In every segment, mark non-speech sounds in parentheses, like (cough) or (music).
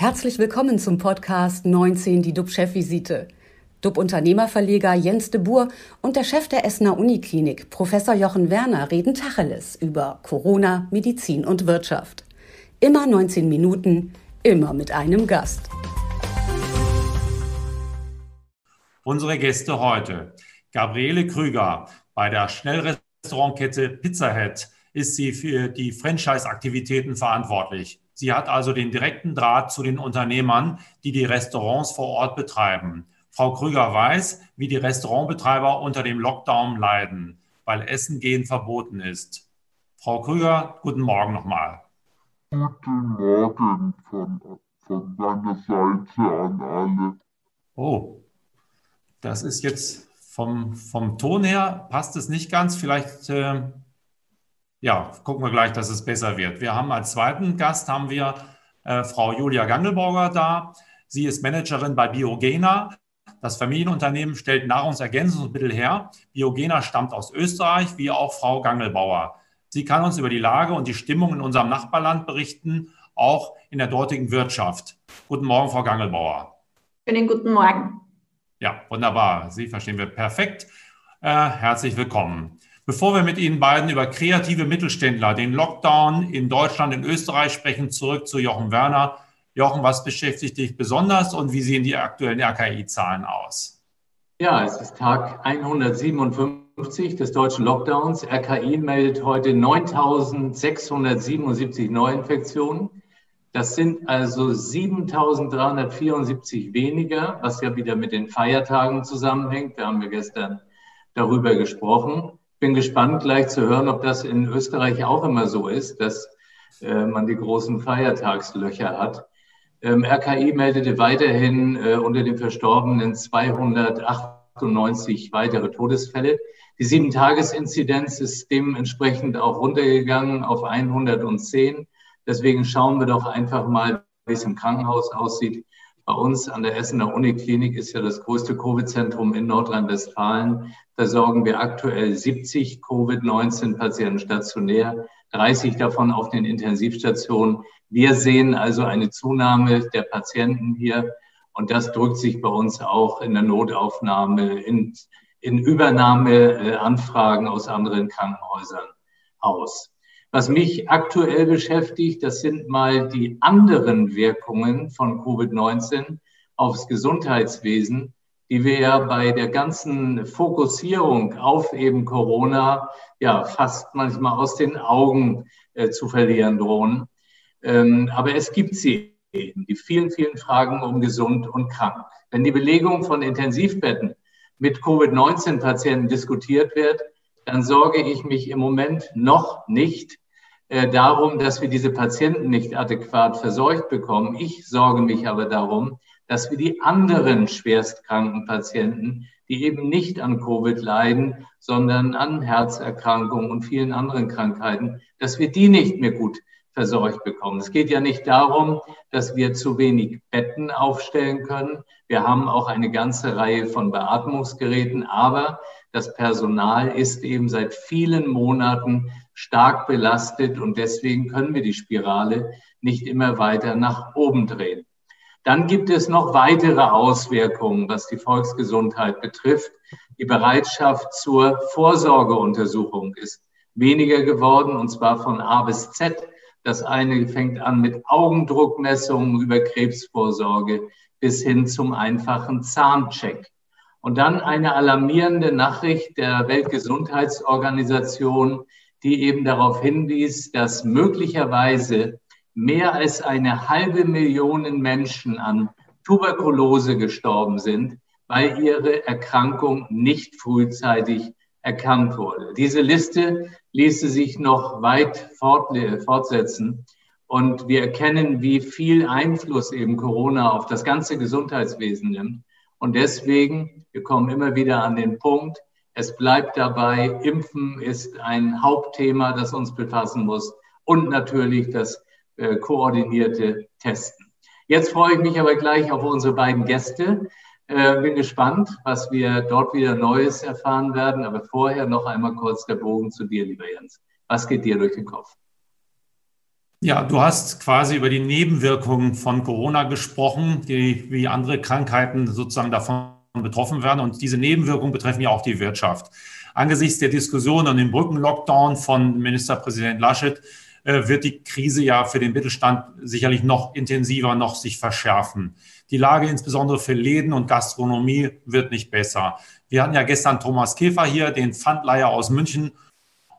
Herzlich willkommen zum Podcast 19, die DUB-Chefvisite. DUB-Unternehmerverleger Jens de Boer und der Chef der Essener Uniklinik, Professor Jochen Werner, reden Tacheles über Corona, Medizin und Wirtschaft. Immer 19 Minuten, immer mit einem Gast. Unsere Gäste heute. Gabriele Krüger bei der Schnellrestaurantkette Pizza Head ist sie für die Franchise-Aktivitäten verantwortlich. Sie hat also den direkten Draht zu den Unternehmern, die die Restaurants vor Ort betreiben. Frau Krüger weiß, wie die Restaurantbetreiber unter dem Lockdown leiden, weil Essen gehen verboten ist. Frau Krüger, guten Morgen nochmal. Guten Morgen von, von meiner Seite an alle. Oh, das ist jetzt vom, vom Ton her, passt es nicht ganz. Vielleicht äh, ja, gucken wir gleich, dass es besser wird. Wir haben als zweiten Gast haben wir äh, Frau Julia Gangelborger da. Sie ist Managerin bei Biogena. Das Familienunternehmen stellt Nahrungsergänzungsmittel her. Biogena stammt aus Österreich, wie auch Frau Gangelbauer. Sie kann uns über die Lage und die Stimmung in unserem Nachbarland berichten, auch in der dortigen Wirtschaft. Guten Morgen, Frau Gangelbauer. Schönen guten Morgen. Ja, wunderbar. Sie verstehen wir perfekt. Äh, herzlich willkommen. Bevor wir mit Ihnen beiden über kreative Mittelständler, den Lockdown in Deutschland, in Österreich sprechen, zurück zu Jochen Werner. Jochen, was beschäftigt dich besonders und wie sehen die aktuellen RKI-Zahlen aus? Ja, es ist Tag 157 des deutschen Lockdowns. RKI meldet heute 9.677 Neuinfektionen. Das sind also 7.374 weniger, was ja wieder mit den Feiertagen zusammenhängt. Da haben wir gestern darüber gesprochen bin gespannt, gleich zu hören, ob das in Österreich auch immer so ist, dass äh, man die großen Feiertagslöcher hat. Ähm, RKI meldete weiterhin äh, unter den Verstorbenen 298 weitere Todesfälle. Die Sieben-Tages-Inzidenz ist dementsprechend auch runtergegangen auf 110. Deswegen schauen wir doch einfach mal, wie es im Krankenhaus aussieht. Bei uns an der Essener Uniklinik ist ja das größte Covid-Zentrum in Nordrhein-Westfalen. Versorgen wir aktuell 70 Covid-19-Patienten stationär, 30 davon auf den Intensivstationen. Wir sehen also eine Zunahme der Patienten hier und das drückt sich bei uns auch in der Notaufnahme, in, in Übernahmeanfragen aus anderen Krankenhäusern aus. Was mich aktuell beschäftigt, das sind mal die anderen Wirkungen von Covid-19 aufs Gesundheitswesen, die wir ja bei der ganzen Fokussierung auf eben Corona ja fast manchmal aus den Augen äh, zu verlieren drohen. Ähm, aber es gibt sie eben, die vielen, vielen Fragen um gesund und krank. Wenn die Belegung von Intensivbetten mit Covid-19-Patienten diskutiert wird, dann sorge ich mich im Moment noch nicht äh, darum, dass wir diese Patienten nicht adäquat versorgt bekommen. Ich sorge mich aber darum, dass wir die anderen schwerstkranken Patienten, die eben nicht an Covid leiden, sondern an Herzerkrankungen und vielen anderen Krankheiten, dass wir die nicht mehr gut versorgt bekommen. Es geht ja nicht darum, dass wir zu wenig Betten aufstellen können. Wir haben auch eine ganze Reihe von Beatmungsgeräten, aber das Personal ist eben seit vielen Monaten stark belastet und deswegen können wir die Spirale nicht immer weiter nach oben drehen. Dann gibt es noch weitere Auswirkungen, was die Volksgesundheit betrifft. Die Bereitschaft zur Vorsorgeuntersuchung ist weniger geworden, und zwar von A bis Z. Das eine fängt an mit Augendruckmessungen über Krebsvorsorge bis hin zum einfachen Zahncheck. Und dann eine alarmierende Nachricht der Weltgesundheitsorganisation, die eben darauf hinwies, dass möglicherweise mehr als eine halbe Million Menschen an Tuberkulose gestorben sind, weil ihre Erkrankung nicht frühzeitig erkannt wurde. Diese Liste ließe sich noch weit fortsetzen. Und wir erkennen, wie viel Einfluss eben Corona auf das ganze Gesundheitswesen nimmt. Und deswegen, wir kommen immer wieder an den Punkt, es bleibt dabei, Impfen ist ein Hauptthema, das uns befassen muss und natürlich das äh, koordinierte Testen. Jetzt freue ich mich aber gleich auf unsere beiden Gäste. Äh, bin gespannt, was wir dort wieder Neues erfahren werden. Aber vorher noch einmal kurz der Bogen zu dir, lieber Jens. Was geht dir durch den Kopf? Ja, du hast quasi über die Nebenwirkungen von Corona gesprochen, die wie andere Krankheiten sozusagen davon betroffen werden. Und diese Nebenwirkungen betreffen ja auch die Wirtschaft. Angesichts der Diskussion um den Brückenlockdown von Ministerpräsident Laschet wird die Krise ja für den Mittelstand sicherlich noch intensiver, noch sich verschärfen. Die Lage insbesondere für Läden und Gastronomie wird nicht besser. Wir hatten ja gestern Thomas Käfer hier, den Pfandleiher aus München.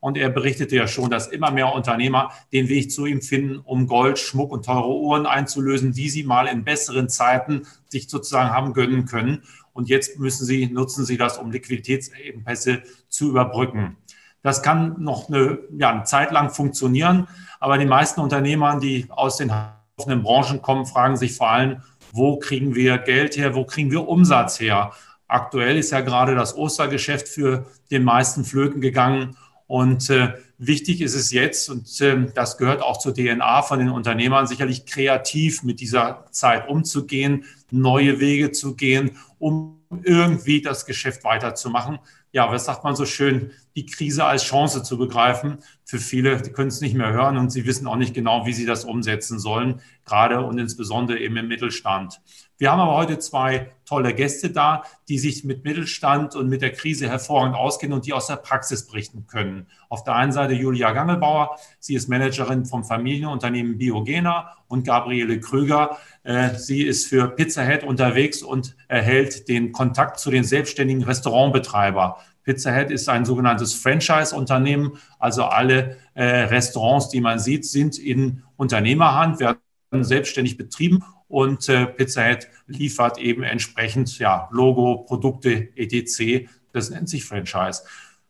Und er berichtete ja schon, dass immer mehr Unternehmer den Weg zu ihm finden, um Gold, Schmuck und teure Uhren einzulösen, die sie mal in besseren Zeiten sich sozusagen haben gönnen können. Und jetzt müssen sie, nutzen sie das, um Liquiditätsengpässe zu überbrücken. Das kann noch eine, ja, eine Zeit lang funktionieren, aber die meisten Unternehmer, die aus den offenen Branchen kommen, fragen sich vor allem, wo kriegen wir Geld her, wo kriegen wir Umsatz her? Aktuell ist ja gerade das Ostergeschäft für den meisten Flöten gegangen. Und äh, wichtig ist es jetzt, und äh, das gehört auch zur DNA von den Unternehmern, sicherlich kreativ mit dieser Zeit umzugehen, neue Wege zu gehen, um irgendwie das Geschäft weiterzumachen. Ja, was sagt man so schön, die Krise als Chance zu begreifen. Für viele, die können es nicht mehr hören und sie wissen auch nicht genau, wie sie das umsetzen sollen, gerade und insbesondere eben im Mittelstand. Wir haben aber heute zwei tolle Gäste da, die sich mit Mittelstand und mit der Krise hervorragend auskennen und die aus der Praxis berichten können. Auf der einen Seite Julia Gangelbauer, sie ist Managerin vom Familienunternehmen Biogena und Gabriele Krüger, äh, sie ist für Pizza Head unterwegs und erhält den Kontakt zu den selbstständigen Restaurantbetreibern. Pizza Head ist ein sogenanntes Franchise-Unternehmen. Also alle äh, Restaurants, die man sieht, sind in Unternehmerhand, werden selbstständig betrieben und äh, Pizza Head liefert eben entsprechend ja, Logo, Produkte, etc. Das nennt sich Franchise.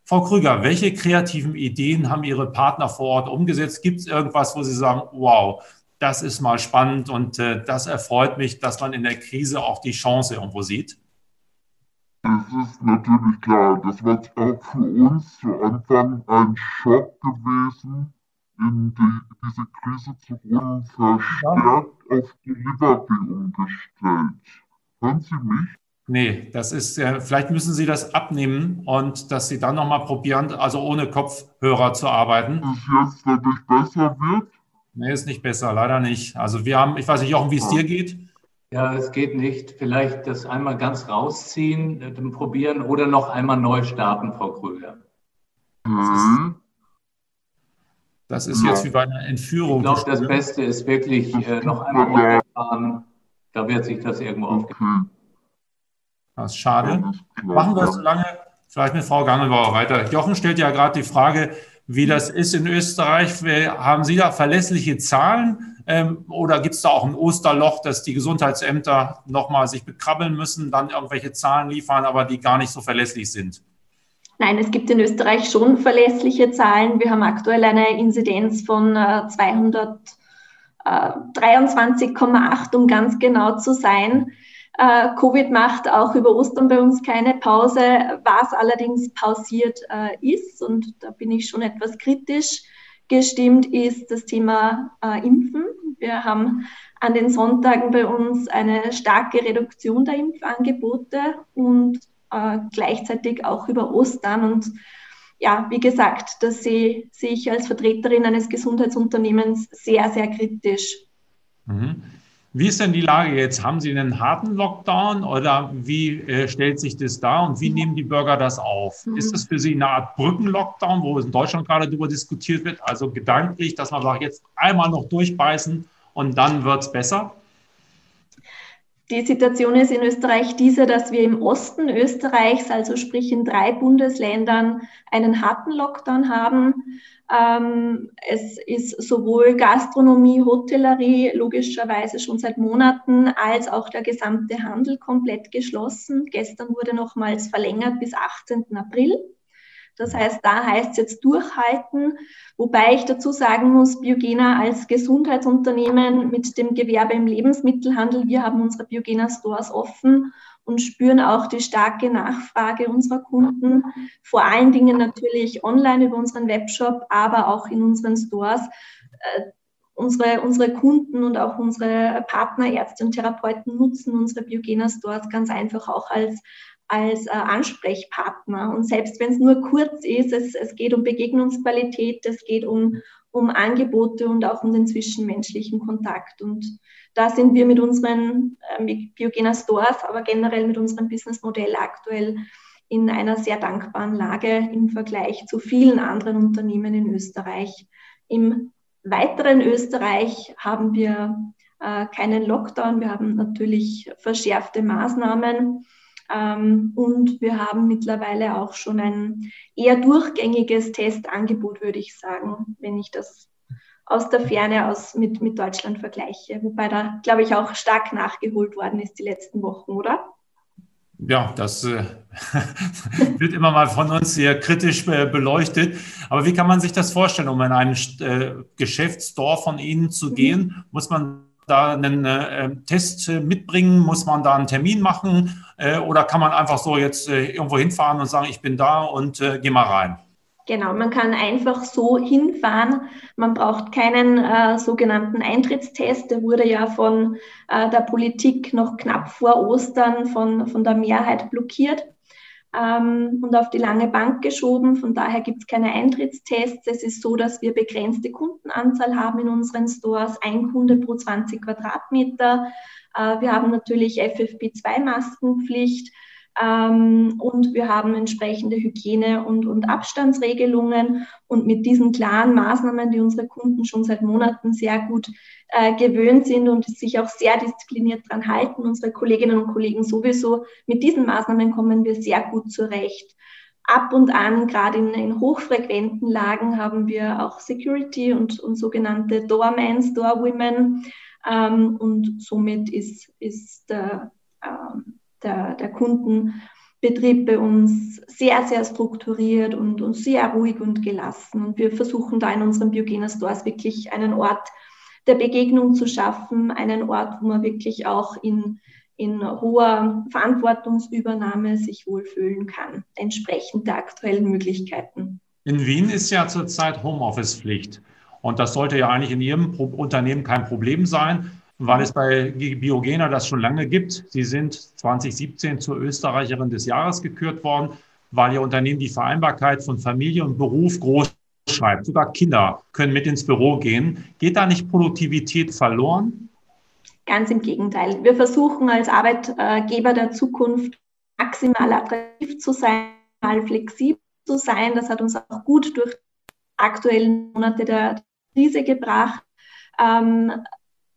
Frau Krüger, welche kreativen Ideen haben Ihre Partner vor Ort umgesetzt? Gibt es irgendwas, wo Sie sagen, wow, das ist mal spannend und äh, das erfreut mich, dass man in der Krise auch die Chance irgendwo sieht? Das ist natürlich klar. Das war auch für uns zu Anfang ein Schock gewesen, in die, diese Krise zu wurden verstärkt auf Delivery umgestellt. Hören Sie mich? Nee, das ist, äh, vielleicht müssen Sie das abnehmen und dass Sie dann nochmal probieren, also ohne Kopfhörer zu arbeiten. Dass es jetzt dadurch besser wird? Nee, ist nicht besser, leider nicht. Also wir haben, ich weiß nicht, Jochen, wie es ja. dir geht. Ja, es geht nicht. Vielleicht das einmal ganz rausziehen, äh, probieren oder noch einmal neu starten, Frau Kröger. Das ist, das ist ja. jetzt wie bei einer Entführung. Ich glaube, das Beste ist wirklich äh, noch einmal fahren. Da wird sich das irgendwo aufgeben. Das ist schade. Machen wir es so lange, vielleicht mit Frau Gangelbauer weiter. Jochen stellt ja gerade die Frage, wie das ist in Österreich. Haben Sie da verlässliche Zahlen? Ähm, oder gibt es da auch ein Osterloch, dass die Gesundheitsämter nochmal sich bekrabbeln müssen, dann irgendwelche Zahlen liefern, aber die gar nicht so verlässlich sind? Nein, es gibt in Österreich schon verlässliche Zahlen. Wir haben aktuell eine Inzidenz von 223,8, äh, um ganz genau zu sein. Äh, Covid macht auch über Ostern bei uns keine Pause, was allerdings pausiert äh, ist, und da bin ich schon etwas kritisch gestimmt, ist das Thema Impfen. Wir haben an den Sonntagen bei uns eine starke Reduktion der Impfangebote und äh, gleichzeitig auch über Ostern. Und ja, wie gesagt, das sehe, sehe ich als Vertreterin eines Gesundheitsunternehmens sehr, sehr kritisch. Mhm. Wie ist denn die Lage jetzt? Haben Sie einen harten Lockdown oder wie äh, stellt sich das dar und wie nehmen die Bürger das auf? Mhm. Ist das für Sie eine Art Brückenlockdown, wo es in Deutschland gerade darüber diskutiert wird? Also gedanklich, dass man sagt, jetzt einmal noch durchbeißen und dann wird es besser? Die Situation ist in Österreich diese, dass wir im Osten Österreichs, also sprich in drei Bundesländern, einen harten Lockdown haben. Ähm, es ist sowohl Gastronomie, Hotellerie logischerweise schon seit Monaten, als auch der gesamte Handel komplett geschlossen. Gestern wurde nochmals verlängert bis 18. April. Das heißt, da heißt es jetzt durchhalten, wobei ich dazu sagen muss, Biogena als Gesundheitsunternehmen mit dem Gewerbe im Lebensmittelhandel, wir haben unsere Biogena Stores offen und spüren auch die starke Nachfrage unserer Kunden, vor allen Dingen natürlich online über unseren Webshop, aber auch in unseren Stores. Äh, unsere, unsere Kunden und auch unsere Partner, Ärzte und Therapeuten nutzen unsere Biogena Stores ganz einfach auch als als äh, Ansprechpartner. Und selbst wenn es nur kurz ist, es, es geht um Begegnungsqualität, es geht um, um Angebote und auch um den zwischenmenschlichen Kontakt. Und da sind wir mit unseren äh, mit Biogena Stores, aber generell mit unserem Businessmodell aktuell in einer sehr dankbaren Lage im Vergleich zu vielen anderen Unternehmen in Österreich. Im weiteren Österreich haben wir äh, keinen Lockdown. Wir haben natürlich verschärfte Maßnahmen. Ähm, und wir haben mittlerweile auch schon ein eher durchgängiges Testangebot, würde ich sagen, wenn ich das aus der Ferne aus mit, mit Deutschland vergleiche. Wobei da, glaube ich, auch stark nachgeholt worden ist die letzten Wochen, oder? Ja, das äh, (laughs) wird immer mal von uns sehr kritisch äh, beleuchtet. Aber wie kann man sich das vorstellen, um in einen äh, Geschäftsstore von Ihnen zu mhm. gehen? Muss man da einen äh, Test mitbringen? Muss man da einen Termin machen? Äh, oder kann man einfach so jetzt äh, irgendwo hinfahren und sagen, ich bin da und äh, geh mal rein? Genau, man kann einfach so hinfahren. Man braucht keinen äh, sogenannten Eintrittstest. Der wurde ja von äh, der Politik noch knapp vor Ostern von, von der Mehrheit blockiert ähm, und auf die lange Bank geschoben. Von daher gibt es keine Eintrittstests. Es ist so, dass wir begrenzte Kundenanzahl haben in unseren Stores, ein Kunde pro 20 Quadratmeter. Äh, wir haben natürlich FFP2-Maskenpflicht. Ähm, und wir haben entsprechende Hygiene- und, und Abstandsregelungen. Und mit diesen klaren Maßnahmen, die unsere Kunden schon seit Monaten sehr gut äh, gewöhnt sind und sich auch sehr diszipliniert dran halten, unsere Kolleginnen und Kollegen sowieso, mit diesen Maßnahmen kommen wir sehr gut zurecht. Ab und an, gerade in, in hochfrequenten Lagen, haben wir auch Security und, und sogenannte Doormans, Doorwomen. Ähm, und somit ist, ist der ähm, der, der Kundenbetrieb bei uns sehr, sehr strukturiert und, und sehr ruhig und gelassen. Und wir versuchen da in unseren Biogena Stores wirklich einen Ort der Begegnung zu schaffen, einen Ort, wo man wirklich auch in, in hoher Verantwortungsübernahme sich wohlfühlen kann, entsprechend der aktuellen Möglichkeiten. In Wien ist ja zurzeit Homeoffice-Pflicht. Und das sollte ja eigentlich in Ihrem Unternehmen kein Problem sein weil es bei Biogena das schon lange gibt. Sie sind 2017 zur Österreicherin des Jahres gekürt worden, weil Ihr Unternehmen die Vereinbarkeit von Familie und Beruf groß schreibt. Sogar Kinder können mit ins Büro gehen. Geht da nicht Produktivität verloren? Ganz im Gegenteil. Wir versuchen als Arbeitgeber der Zukunft maximal attraktiv zu sein, mal flexibel zu sein. Das hat uns auch gut durch die aktuellen Monate der Krise gebracht. Ähm,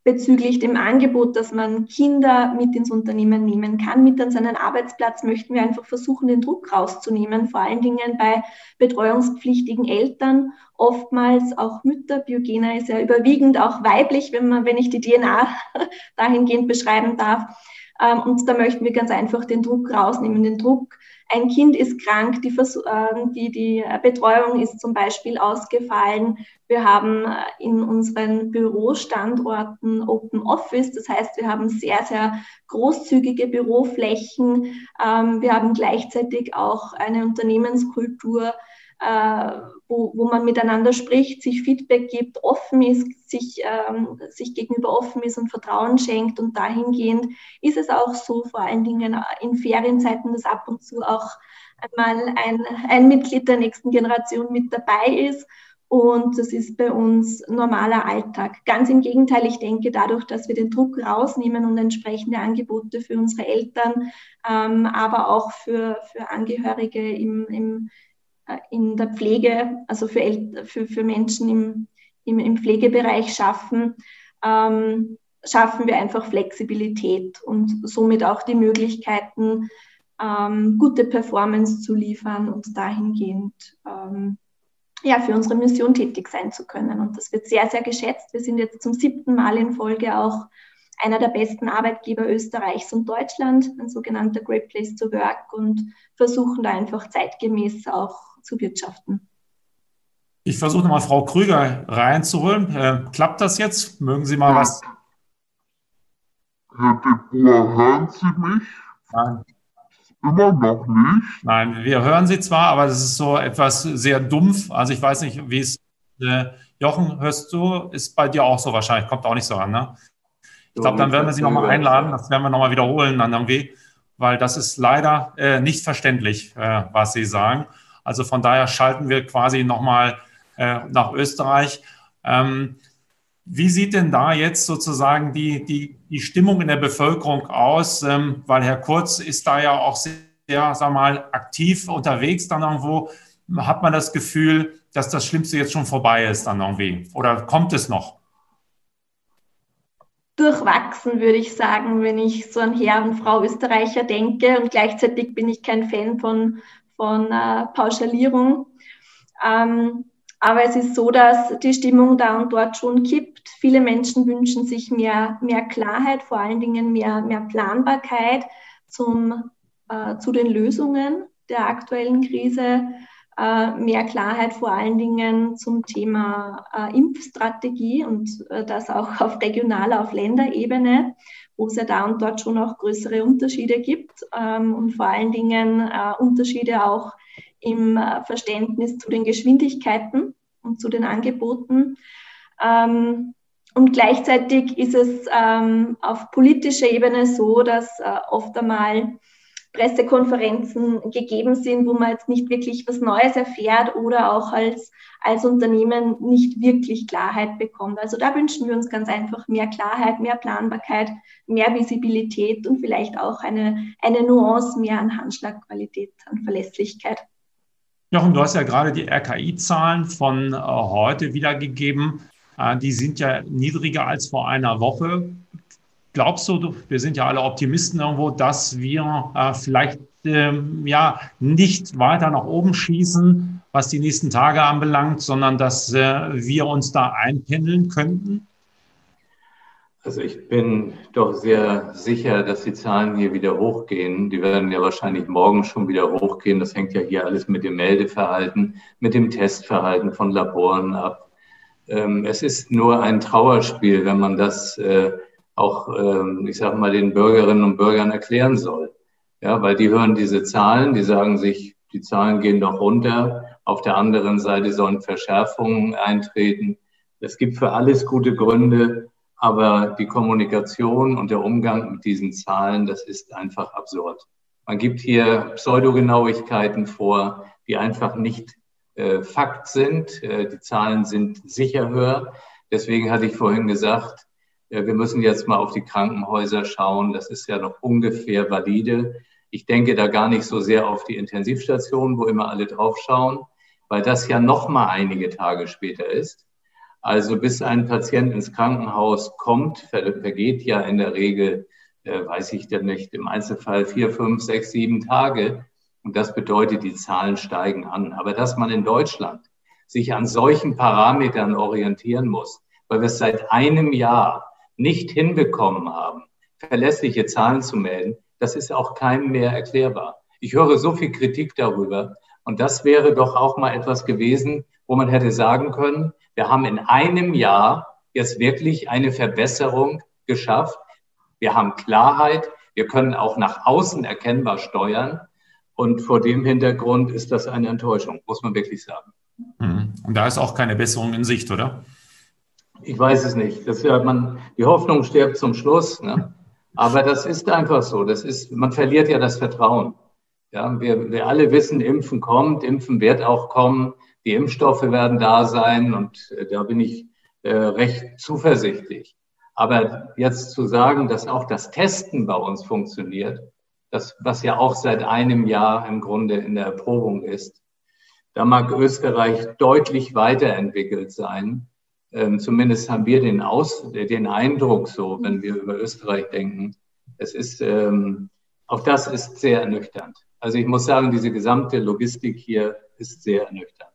bezüglich dem Angebot, dass man Kinder mit ins Unternehmen nehmen kann, mit an seinen Arbeitsplatz, möchten wir einfach versuchen, den Druck rauszunehmen, vor allen Dingen bei betreuungspflichtigen Eltern, oftmals auch Mütter. Biogena ist ja überwiegend auch weiblich, wenn man, wenn ich die DNA (laughs) dahingehend beschreiben darf. Ähm, und da möchten wir ganz einfach den Druck rausnehmen, den Druck, ein Kind ist krank, die, ähm, die, die Betreuung ist zum Beispiel ausgefallen. Wir haben äh, in unseren Bürostandorten Open Office, das heißt, wir haben sehr, sehr großzügige Büroflächen. Ähm, wir haben gleichzeitig auch eine Unternehmenskultur, äh, wo, wo man miteinander spricht, sich Feedback gibt, offen ist, sich, ähm, sich gegenüber offen ist und Vertrauen schenkt. Und dahingehend ist es auch so, vor allen Dingen in Ferienzeiten, dass ab und zu auch einmal ein, ein Mitglied der nächsten Generation mit dabei ist. Und das ist bei uns normaler Alltag. Ganz im Gegenteil, ich denke, dadurch, dass wir den Druck rausnehmen und entsprechende Angebote für unsere Eltern, ähm, aber auch für, für Angehörige im, im, in der Pflege, also für, El für, für Menschen im, im, im Pflegebereich schaffen, ähm, schaffen wir einfach Flexibilität und somit auch die Möglichkeiten, ähm, gute Performance zu liefern und dahingehend ähm, ja, für unsere Mission tätig sein zu können. Und das wird sehr, sehr geschätzt. Wir sind jetzt zum siebten Mal in Folge auch einer der besten Arbeitgeber Österreichs und Deutschland, ein sogenannter Great Place to Work und versuchen da einfach zeitgemäß auch zu wirtschaften. Ich versuche nochmal Frau Krüger reinzuholen. Äh, klappt das jetzt? Mögen Sie mal was? Herr de Boer, hören Sie mich? Nein. Immer noch nicht. Nein, wir hören Sie zwar, aber das ist so etwas sehr dumpf. Also ich weiß nicht, wie es. Äh, Jochen, hörst du? Ist bei dir auch so wahrscheinlich. Kommt auch nicht so an, ne? Ich glaube, dann werden wir Sie nochmal einladen. Das werden wir nochmal wiederholen dann irgendwie, weil das ist leider äh, nicht verständlich, äh, was Sie sagen. Also von daher schalten wir quasi nochmal äh, nach Österreich. Ähm, wie sieht denn da jetzt sozusagen die, die, die Stimmung in der Bevölkerung aus? Ähm, weil Herr Kurz ist da ja auch sehr, sag mal, aktiv unterwegs dann irgendwo. Hat man das Gefühl, dass das Schlimmste jetzt schon vorbei ist dann irgendwie? Oder kommt es noch? Durchwachsen, würde ich sagen, wenn ich so an Herr und Frau Österreicher denke. Und gleichzeitig bin ich kein Fan von, von äh, Pauschalierung. Ähm, aber es ist so, dass die Stimmung da und dort schon kippt. Viele Menschen wünschen sich mehr, mehr Klarheit, vor allen Dingen mehr, mehr Planbarkeit zum, äh, zu den Lösungen der aktuellen Krise, äh, mehr Klarheit vor allen Dingen zum Thema äh, Impfstrategie und äh, das auch auf regionaler, auf Länderebene, wo es ja da und dort schon auch größere Unterschiede gibt ähm, und vor allen Dingen äh, Unterschiede auch im äh, Verständnis zu den Geschwindigkeiten und zu den Angeboten. Ähm, und gleichzeitig ist es ähm, auf politischer Ebene so, dass äh, oft einmal Pressekonferenzen gegeben sind, wo man jetzt nicht wirklich was Neues erfährt oder auch als, als Unternehmen nicht wirklich Klarheit bekommt. Also da wünschen wir uns ganz einfach mehr Klarheit, mehr Planbarkeit, mehr Visibilität und vielleicht auch eine, eine Nuance mehr an Handschlagqualität, an Verlässlichkeit. Jochen, du hast ja gerade die RKI-Zahlen von äh, heute wiedergegeben. Äh, die sind ja niedriger als vor einer Woche. Glaubst du, wir sind ja alle Optimisten irgendwo, dass wir äh, vielleicht ähm, ja nicht weiter nach oben schießen, was die nächsten Tage anbelangt, sondern dass äh, wir uns da einpendeln könnten? Also ich bin doch sehr sicher, dass die Zahlen hier wieder hochgehen. Die werden ja wahrscheinlich morgen schon wieder hochgehen. Das hängt ja hier alles mit dem Meldeverhalten, mit dem Testverhalten von Laboren ab. Ähm, es ist nur ein Trauerspiel, wenn man das äh, auch, ähm, ich sage mal, den Bürgerinnen und Bürgern erklären soll. Ja, weil die hören diese Zahlen, die sagen sich, die Zahlen gehen doch runter. Auf der anderen Seite sollen Verschärfungen eintreten. Es gibt für alles gute Gründe, aber die Kommunikation und der Umgang mit diesen Zahlen, das ist einfach absurd. Man gibt hier Pseudogenauigkeiten vor, die einfach nicht äh, Fakt sind. Äh, die Zahlen sind sicher höher. Deswegen hatte ich vorhin gesagt, wir müssen jetzt mal auf die Krankenhäuser schauen. Das ist ja noch ungefähr valide. Ich denke da gar nicht so sehr auf die Intensivstationen, wo immer alle drauf schauen, weil das ja noch mal einige Tage später ist. Also bis ein Patient ins Krankenhaus kommt, vergeht ja in der Regel, äh, weiß ich denn nicht, im Einzelfall vier, fünf, sechs, sieben Tage. Und das bedeutet, die Zahlen steigen an. Aber dass man in Deutschland sich an solchen Parametern orientieren muss, weil wir es seit einem Jahr nicht hinbekommen haben, verlässliche Zahlen zu melden, das ist auch keinem mehr erklärbar. Ich höre so viel Kritik darüber. Und das wäre doch auch mal etwas gewesen, wo man hätte sagen können, wir haben in einem Jahr jetzt wirklich eine Verbesserung geschafft. Wir haben Klarheit. Wir können auch nach außen erkennbar steuern. Und vor dem Hintergrund ist das eine Enttäuschung, muss man wirklich sagen. Mhm. Und da ist auch keine Besserung in Sicht, oder? Ich weiß es nicht. Das ja, man, die Hoffnung stirbt zum Schluss. Ne? Aber das ist einfach so. Das ist, man verliert ja das Vertrauen. Ja, wir, wir alle wissen, Impfen kommt, Impfen wird auch kommen die Impfstoffe werden da sein und äh, da bin ich äh, recht zuversichtlich. Aber jetzt zu sagen, dass auch das Testen bei uns funktioniert, das, was ja auch seit einem Jahr im Grunde in der Erprobung ist, da mag Österreich deutlich weiterentwickelt sein. Ähm, zumindest haben wir den, Aus, den Eindruck so, wenn wir über Österreich denken. Es ist, ähm, auch das ist sehr ernüchternd. Also ich muss sagen, diese gesamte Logistik hier ist sehr ernüchternd.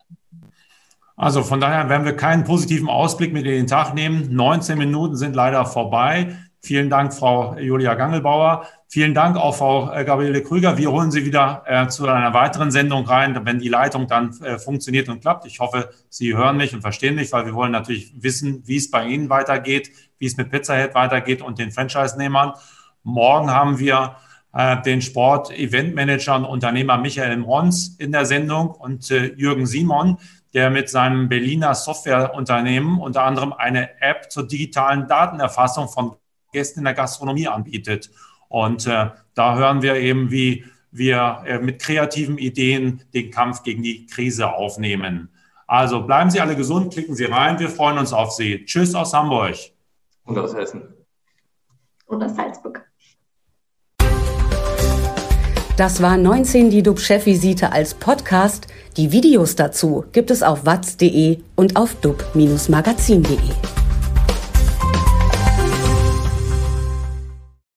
Also von daher werden wir keinen positiven Ausblick mit in den Tag nehmen. 19 Minuten sind leider vorbei. Vielen Dank, Frau Julia Gangelbauer. Vielen Dank auch, Frau äh, Gabriele Krüger. Wir holen Sie wieder äh, zu einer weiteren Sendung rein, wenn die Leitung dann äh, funktioniert und klappt. Ich hoffe, Sie hören mich und verstehen mich, weil wir wollen natürlich wissen, wie es bei Ihnen weitergeht, wie es mit Pizza Head weitergeht und den Franchise-Nehmern. Morgen haben wir äh, den Sport-Event-Manager und Unternehmer Michael Mons in der Sendung und äh, Jürgen Simon der mit seinem Berliner Softwareunternehmen unter anderem eine App zur digitalen Datenerfassung von Gästen in der Gastronomie anbietet. Und äh, da hören wir eben, wie wir äh, mit kreativen Ideen den Kampf gegen die Krise aufnehmen. Also bleiben Sie alle gesund, klicken Sie rein. Wir freuen uns auf Sie. Tschüss aus Hamburg. Und aus Hessen. Und aus Salzburg. Das war 19 die DUB-Chefvisite als Podcast. Die Videos dazu gibt es auf watz.de und auf dub-magazin.de.